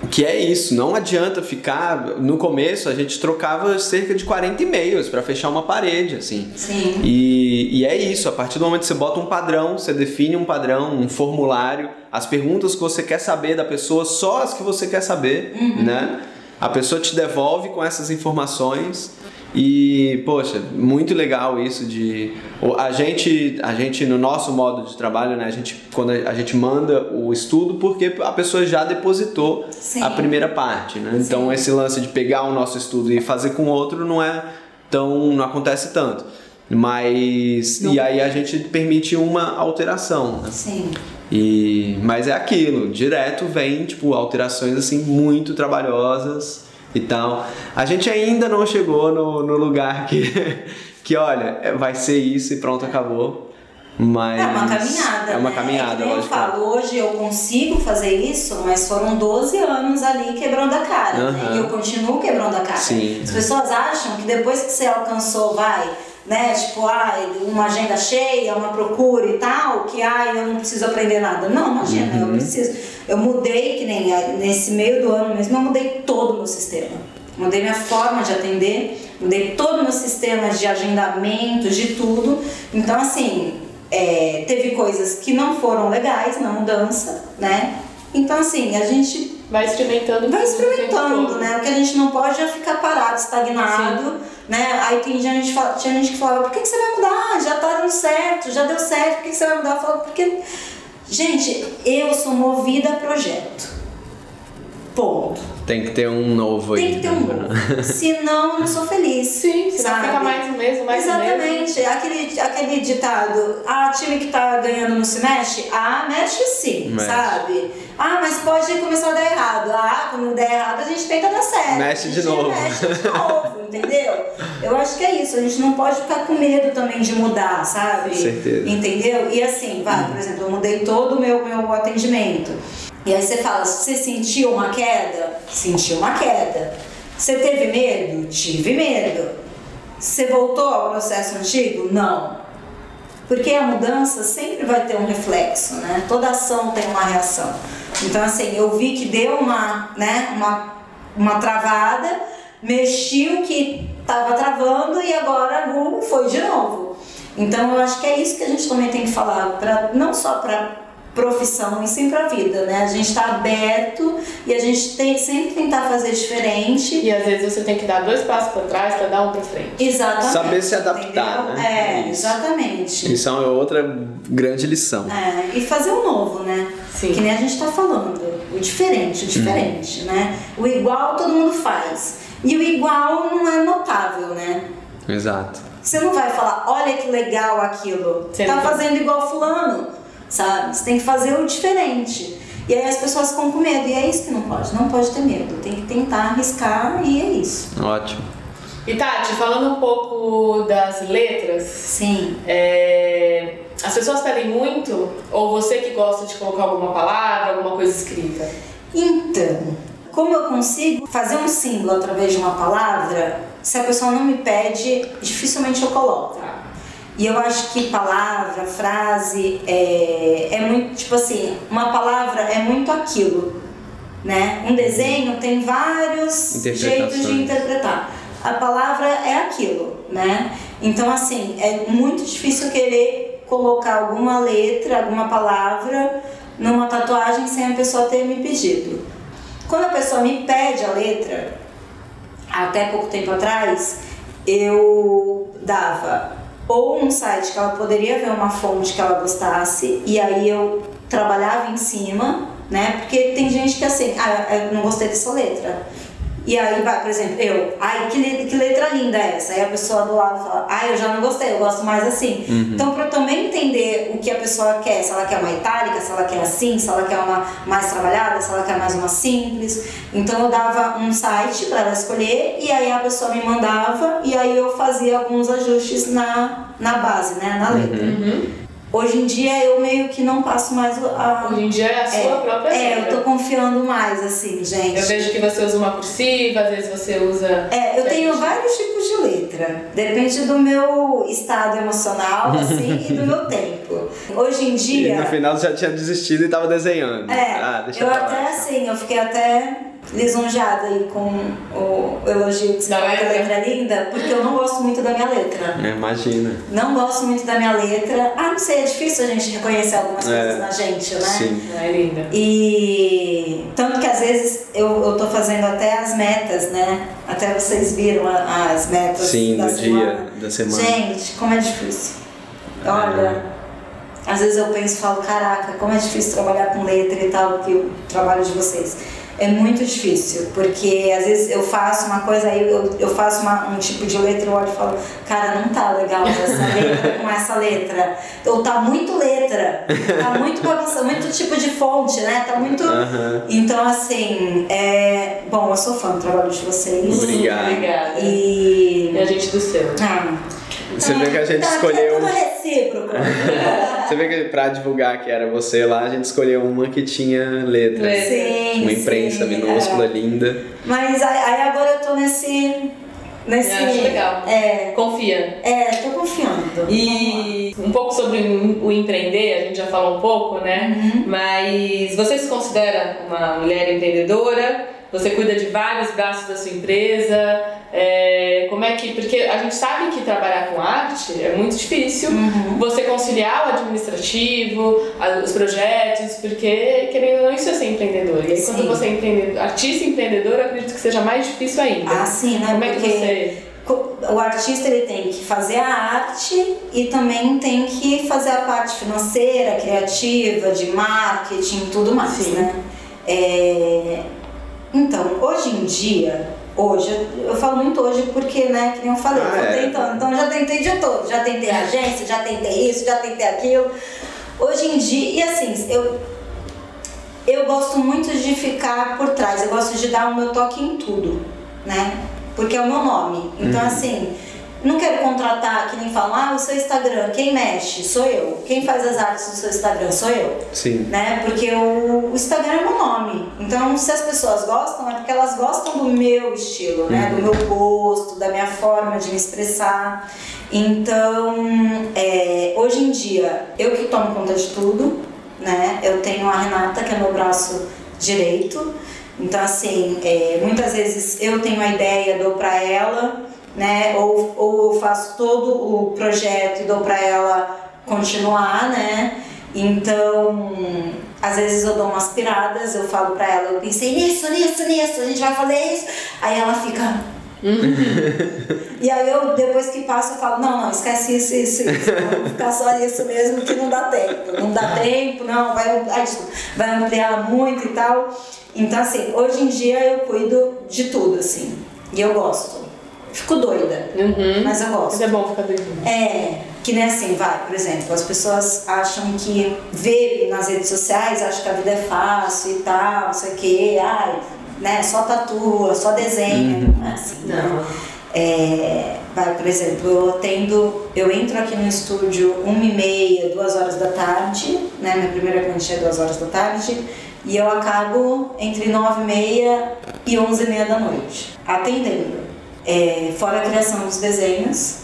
Que é isso, não adianta ficar. No começo a gente trocava cerca de 40 e-mails para fechar uma parede, assim. Sim. E, e é isso, a partir do momento que você bota um padrão, você define um padrão, um formulário, as perguntas que você quer saber da pessoa, só as que você quer saber, né? A pessoa te devolve com essas informações e, poxa, muito legal isso de a gente, a gente no nosso modo de trabalho, né, a gente quando a gente manda o estudo porque a pessoa já depositou Sim. a primeira parte, né? Então esse lance de pegar o nosso estudo e fazer com outro não é tão não acontece tanto. Mas e aí a gente permite uma alteração, né? Sim. E mas é aquilo, direto vem tipo alterações assim muito trabalhosas e tal. A gente ainda não chegou no, no lugar que que olha, é, vai ser isso e pronto, acabou. Mas É uma caminhada. É uma né? caminhada, é nem eu lógico. falo, hoje eu consigo fazer isso, mas foram 12 anos ali quebrando a cara. né? E eu continuo quebrando a cara. Sim. As pessoas acham que depois que você alcançou, vai, né? Tipo, ai, uma agenda cheia, uma procura e tal, que ai, eu não preciso aprender nada. Não, imagina, Uhum. eu preciso. Eu mudei, que nem eh, nesse meio do ano mesmo, eu mudei todo o meu sistema. Mudei minha forma de atender, mudei todo o meu sistema de agendamento, de tudo. Então, assim, é, teve coisas que não foram legais na mudança, né? Então, assim, a gente Vai experimentando. vai experimentando, né? O que a gente não pode é ficar parado, estagnado, né? Aí tem gente, tinha gente que falava, por que, que você vai mudar? Já tá dando certo, já deu certo, por que, que você vai mudar? Eu falava, porque... Gente, eu sou movida a projeto. Ponto. Tem que ter um novo aí. Tem que ter um novo. Senão, eu não sou feliz. Sim, senão sabe? fica mais o mesmo, mais o mesmo. Exatamente. Aquele, aquele ditado, ah, time que tá ganhando não se mexe? Ah, mexe sim, Mexe. sabe? Ah, mas pode começar a dar errado. Ah, quando der errado a gente tenta dar certo. Mexe de novo. Mexe de novo, entendeu? Eu acho que é isso. A gente não pode ficar com medo também de mudar, sabe? Com certeza. Entendeu? E assim, vai, por exemplo, eu mudei todo o meu, meu atendimento. E aí você fala, você sentiu uma queda? Senti uma queda. Você teve medo? Tive medo. Você voltou ao processo antigo? Não. Porque a mudança sempre vai ter um reflexo, né? Toda ação tem uma reação. Então, assim, eu vi que deu uma, né, uma, uma travada, mexi o que estava travando e agora uh, foi de novo. Então, eu acho que é isso que a gente também tem que falar, pra, não só para profissão e sim para a vida, né? A gente está aberto e a gente tem sempre tentar fazer diferente. E às vezes você tem que dar dois passos para trás para dar um para frente. Exatamente. Saber se adaptar, entendeu? né? É, Isso. exatamente. Isso é outra grande lição. É, e fazer o novo, né? Sim. Que nem a gente tá falando. O diferente, o diferente, né? O igual todo mundo faz. E o igual não é notável, né? Exato. Você não vai falar, olha que legal aquilo. Você tá fazendo igual fulano, sabe? Você tem que fazer o diferente. E aí as pessoas ficam com medo. E é isso que não pode. Não pode ter medo. Tem que tentar arriscar e é isso. Ótimo. E Tati, falando um pouco das letras, Sim. é, as pessoas pedem muito? Ou você que gosta de colocar alguma palavra, alguma coisa escrita? Então, como eu consigo fazer um símbolo através de uma palavra, se a pessoa não me pede, dificilmente eu coloco. E eu acho que palavra, frase, é, é muito, tipo assim, uma palavra é muito aquilo, né? Um desenho tem vários jeitos de interpretar. A palavra é aquilo, né? Então, assim, é muito difícil querer colocar alguma letra, alguma palavra numa tatuagem sem a pessoa ter me pedido. Quando a pessoa me pede a letra, até pouco tempo atrás, eu dava ou um site que ela poderia ver uma fonte que ela gostasse e aí eu trabalhava em cima, né? Porque tem gente que assim, ah, eu não gostei dessa letra. E aí vai, por exemplo, eu, ai, que, que letra linda é essa? Aí a pessoa do lado fala, ai, eu já não gostei, eu gosto mais assim. Então, para eu também entender o que a pessoa quer, se ela quer uma itálica, se ela quer assim, se ela quer uma mais trabalhada, se ela quer mais uma simples. Então, eu dava um site para ela escolher e aí a pessoa me mandava e aí eu fazia alguns ajustes na, na base, né, na letra. Hoje em dia eu meio que não passo mais o- a. Hoje em dia é a sua própria é, eu tô confiando mais, assim, gente. Eu vejo que você usa uma cursiva, às vezes você usa. É, eu tenho vários tipos de letra. Depende do meu estado emocional, assim, e do meu tempo. Hoje em E dia. no final você já tinha desistido e tava desenhando. É, ah, deixa eu lá. até assim, eu fiquei até lisonjeada aí com o elogio que você Da falou que a letra? é linda, porque eu não gosto muito da minha letra. É, imagina. Não gosto muito da minha letra. Ah, não sei, é difícil a gente reconhecer algumas É, coisas na gente, né? Sim. É linda. E tanto que às vezes eu, eu tô fazendo até as metas, né? Até vocês viram a- as metas Sim, da do semana. dia, da semana. Gente, como é difícil. Olha, às vezes eu penso e falo, caraca, como é difícil trabalhar com letra e tal, que o trabalho de vocês. É muito difícil, porque às vezes eu faço uma coisa, aí eu, eu faço uma- um tipo de letra, eu olho e falo, cara, não tá legal essa letra com essa letra. Ou tá muito letra, tá muito bagunça, muito tipo de fonte, né? Tá muito. Então, assim, é... bom, eu sou fã do trabalho de vocês. Obrigado. Obrigada. E. E a gente do seu. Ah, Você vê que a gente tá, escolheu. Tudo recíproco. Você vê que pra divulgar que era você lá, a gente escolheu uma que tinha letra. Sim, Uma imprensa sim, minúscula, é. linda. Mas aí, aí agora eu tô nesse. nesse Eu acho legal. É, Confia. é, tô confiando. E um pouco sobre o empreender, a gente já falou um pouco, né? Uhum. Mas você se considera uma mulher empreendedora? Você cuida de vários braços da sua empresa? É, como é que. Porque a gente sabe que trabalhar com arte é muito difícil. Uhum. Você conciliar o administrativo, os projetos, porque, querendo ou não, isso é ser empreendedor. E aí, quando você é empreendedor, artista e empreendedor, eu acredito que seja mais difícil ainda. Ah, sim, né? Como é que você. o artista ele tem que fazer a arte e também tem que fazer a parte financeira, criativa, de marketing, tudo mais, Sim. né? É, Então, hoje em dia, hoje, eu falo muito hoje porque, né, que nem eu falei, Ah, eu tô é. tentando. Então, eu já tentei de todo. Já tentei agência, já tentei isso, já tentei aquilo. Hoje em dia, e assim, eu, eu gosto muito de ficar por trás, eu gosto de dar o meu toque em tudo, né? Porque é o meu nome. Então, assim, não quero contratar, que nem falam, ah, o seu Instagram, quem mexe? Sou eu. Quem faz as artes do seu Instagram? Sou eu Sim. né? Porque o, o Instagram é meu nome. Então, se as pessoas gostam, é porque elas gostam do meu estilo, né? Do meu gosto, da minha forma de me expressar. Então, é, hoje em dia, eu que tomo conta de tudo, né? Eu tenho a Renata, que é meu braço direito. Então, assim, é, muitas vezes eu tenho a ideia, dou pra ela, né? Ou, ou eu faço todo o projeto e dou pra ela continuar, né? Então, às vezes eu dou umas piradas, eu falo pra ela, eu pensei nisso, nisso, nisso, a gente vai fazer isso. Aí ela fica. e aí eu, depois que passa, eu falo, não, não, esquece isso, isso, isso. Vamos ficar só nisso mesmo que não dá tempo. Não dá tempo, não, vai, ai, vai ampliar muito e tal. Então, assim, hoje em dia eu cuido de tudo, assim. E eu gosto. Fico doida, Uhum. mas eu gosto. Mas é bom ficar doidinho. É, que nem assim, vai, por exemplo, as pessoas acham que vê nas redes sociais, acham que a vida é fácil e tal, não sei o quê, ai, né, só tatua, só desenha, não é assim, né? Não. É, vai, por exemplo, eu atendo, eu entro aqui no estúdio uma e meia, duas horas da tarde, né, minha primeira cliente é duas horas da tarde, e eu acabo entre nove e meia e onze e meia da noite, atendendo. É, fora a criação dos desenhos,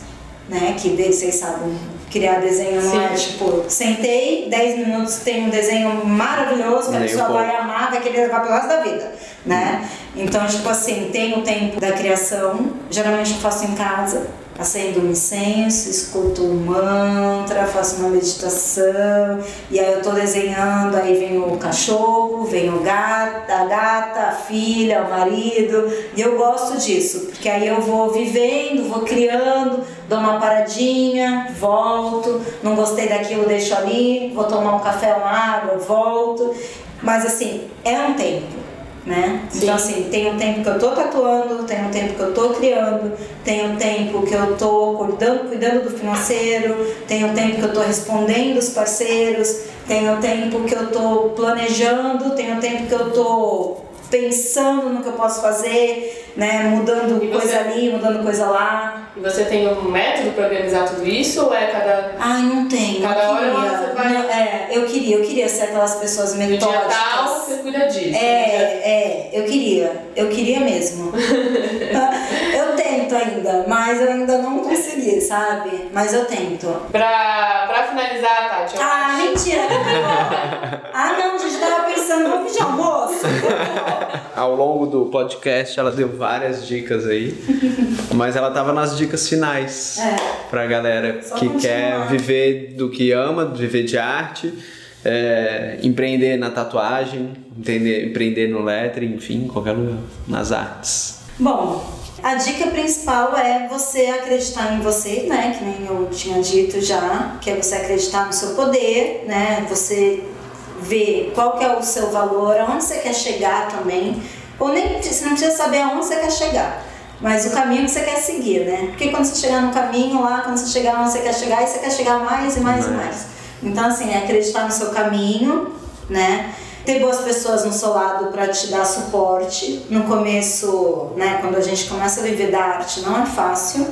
né, que vocês sabem, criar desenho não Sim. é tipo, sentei, 10 minutos tem um desenho maravilhoso que a pessoa vai amar, vai querer levar pelo resto da vida, né? Então, tipo assim, tem o tempo da criação, geralmente eu faço em casa, acendo um incenso, escuto um mantra, faço uma meditação, e aí eu tô desenhando, aí vem o cachorro, vem o gato, a gata, a filha, o marido, e eu gosto disso, porque aí eu vou vivendo, vou criando, dou uma paradinha, volto, não gostei daquilo, deixo ali, vou tomar um café, uma água, volto. Mas assim, é um tempo, né? Sim. Então assim, tem um tempo que eu tô tatuando, tem um tempo que eu tô criando, tem um tempo que eu tô cuidando, cuidando do financeiro, tem um tempo que eu tô respondendo os parceiros, tem um tempo que eu tô planejando, tem um tempo que eu tô pensando no que eu posso fazer, né? Mudando você? coisa ali, mudando coisa lá. E você tem um método pra organizar tudo isso ou é cada. Ai, não tem. Cada eu hora queria. você vai- Não, é, eu queria, eu queria ser aquelas pessoas No dia tal, metódicas. você cuida disso. É, é, eu queria, eu queria mesmo. eu tento ainda, mas eu ainda não consegui, sabe? Mas eu tento. Pra, pra finalizar, Tati, Ah, acho- mentira! ah, não, a gente tava pensando, vamos pedir almoço? Ao longo do podcast ela deu várias dicas aí, mas ela tava nas dicas finais É. pra galera Só que continuar. quer viver do que ama, viver de arte, é, empreender na tatuagem, entender, empreender no lettering, enfim, em qualquer lugar, nas artes. Bom, a dica principal é você acreditar em você, né? Que nem eu tinha dito já, que é você acreditar no seu poder, né? Você ver qual é o seu valor, aonde você quer chegar também. Ou nem você não precisa saber aonde você quer chegar, mas o caminho que você quer seguir, né? Porque quando você chegar no caminho lá, quando você chegar onde você quer chegar, aí você quer chegar mais e mais e Mais. mais. Então, assim, é acreditar no seu caminho, né? Ter boas pessoas no seu lado para te dar suporte. No começo, né, quando a gente começa a viver da arte, não é fácil,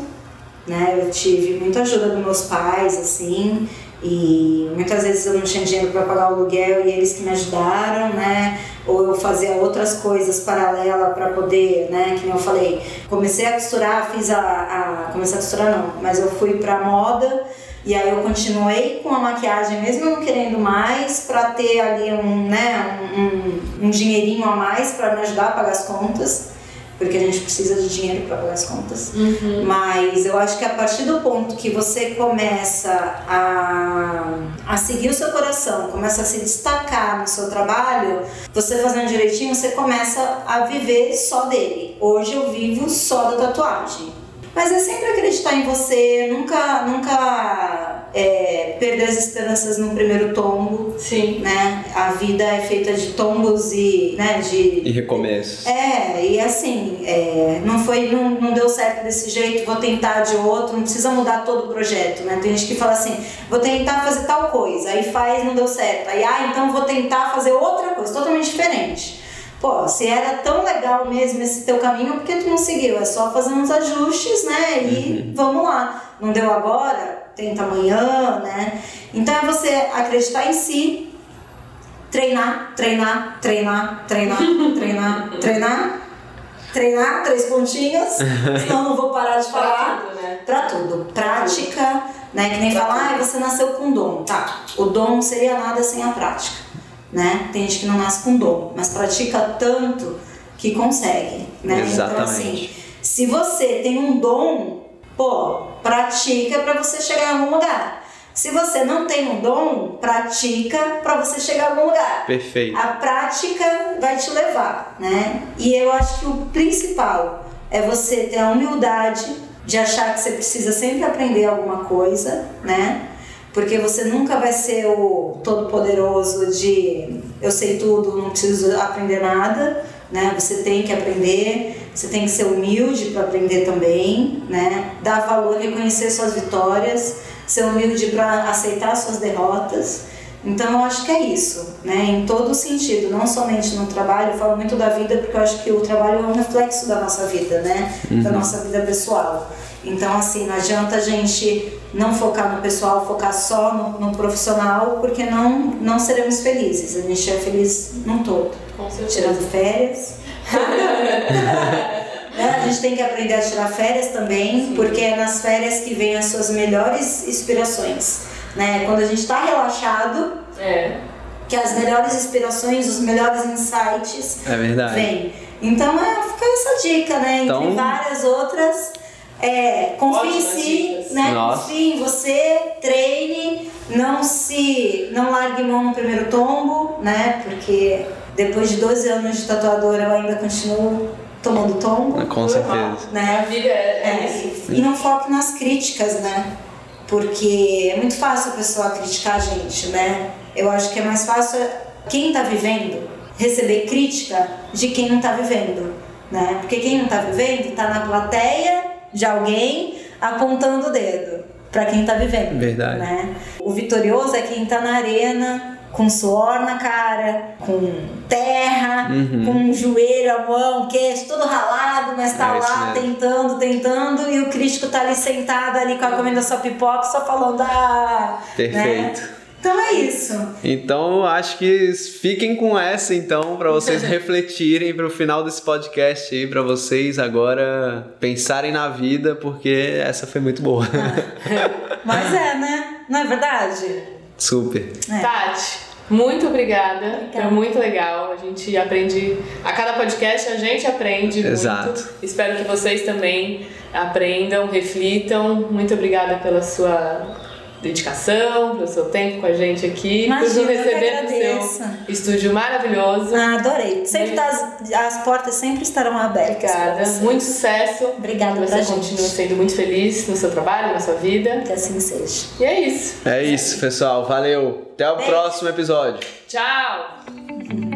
né? Eu tive muita ajuda dos meus pais, assim, e muitas vezes eu não tinha dinheiro para pagar o aluguel e eles que me ajudaram, né? Ou eu fazia outras coisas paralelas para poder, né? Que nem eu falei, comecei a costurar, fiz a, a comecei a costurar não, mas eu fui para moda e aí eu continuei com a maquiagem, mesmo não querendo mais, para ter ali um, né, um, um, um dinheirinho a mais para me ajudar a pagar as contas, porque a gente precisa de dinheiro para pagar as contas. Mas eu acho que a partir do ponto que você começa a, a seguir o seu coração, começa a se destacar no seu trabalho, você fazendo direitinho, você começa a viver só dele. Hoje eu vivo só da tatuagem. Mas é sempre acreditar em você, nunca, nunca é, perder as esperanças no primeiro tombo, Sim. né? A vida é feita de tombos e, né, de E recomeços. é, e assim, é, não foi, não, não deu certo desse jeito, vou tentar de outro, não precisa mudar todo o projeto, né? Tem gente que fala assim, vou tentar fazer tal coisa, aí faz, não deu certo, aí, ah, então vou tentar fazer outra coisa, totalmente diferente. Pô, se era tão legal mesmo esse teu caminho, por que tu não seguiu? É só fazer uns ajustes, né? E vamos lá. Não deu agora? Tenta amanhã, né? Então é você acreditar em si, treinar, treinar, treinar, treinar, treinar, treinar, treinar, três pontinhos, senão eu não vou parar de Pra falar. tudo, né? Pra tudo. Prática, né? Que nem falar, ah, você nasceu com dom. Tá, o dom não seria nada sem a prática, né? Tem gente que não nasce com dom, mas pratica tanto que consegue, né? Então, assim, Exatamente. se você tem um dom, pô, pratica pra você chegar em algum lugar. Se você não tem um dom, pratica pra você chegar em algum lugar. Perfeito. A prática vai te levar, né? E eu acho que o principal é você ter a humildade de achar que você precisa sempre aprender alguma coisa, né? Porque você nunca vai ser o todo-poderoso de eu sei tudo, não preciso aprender nada, né? Você tem que aprender, você tem que ser humilde para aprender também, né? Dar valor, reconhecer suas vitórias, ser humilde para aceitar suas derrotas. Então eu acho que é isso, né? Em todo sentido, não somente no trabalho, eu falo muito da vida porque eu acho que o trabalho é um reflexo da nossa vida, né? Da nossa vida pessoal. Então assim, não adianta a gente não focar no pessoal, focar só no, no profissional, porque não, não seremos felizes. A gente é feliz num todo. Com certeza. Tirando férias. Né? A gente tem que aprender a tirar férias também, porque é nas férias que vem as suas melhores inspirações. Né? Quando a gente está relaxado, É. que as melhores inspirações, os melhores insights É verdade. vêm. Então é, fica essa dica, né? Entre Então- várias outras. É, confie em si, né? Nossa. Confie em você, treine, não se. não largue mão no primeiro tombo, né? Porque depois de 12 anos de tatuadora eu ainda continuo tomando tombo. Com Normal. certeza. Né? A vida é, é É, isso. e não foque nas críticas, né? Porque é muito fácil a pessoa criticar a gente, né? Eu acho que é mais fácil quem tá vivendo receber crítica de quem não tá vivendo, né? Porque quem não tá vivendo tá na plateia de alguém apontando o dedo para quem tá vivendo, Verdade. né? O vitorioso é quem tá na arena com suor na cara, com terra, Uhum. com joelho, a mão, queixo, todo ralado, mas tá É lá tentando, tentando, e o crítico tá ali sentado ali com a comendo a sua pipoca, só falando, ah, Perfeito. né? Então é isso. Então, eu acho que fiquem com essa então para vocês refletirem para o final desse podcast aí para vocês agora pensarem na vida, porque essa foi muito boa. Mas é, né? Não é verdade? Super. É. Tati, muito obrigada. Obrigada. Foi muito legal. A gente aprende. A cada podcast a gente aprende Exato. muito. Espero que vocês também aprendam, reflitam. Muito obrigada pela sua dedicação, pelo seu tempo com a gente aqui, por Imagina, nos eu que receber no seu estúdio maravilhoso. Ah, adorei. Sempre tá, as, as portas sempre estarão abertas. Obrigada. Muito sucesso. Obrigada Que pra você sendo muito feliz no seu trabalho, na sua vida. Que assim seja. E é isso. É isso, pessoal. Valeu. Até o Beijo. próximo episódio. Tchau!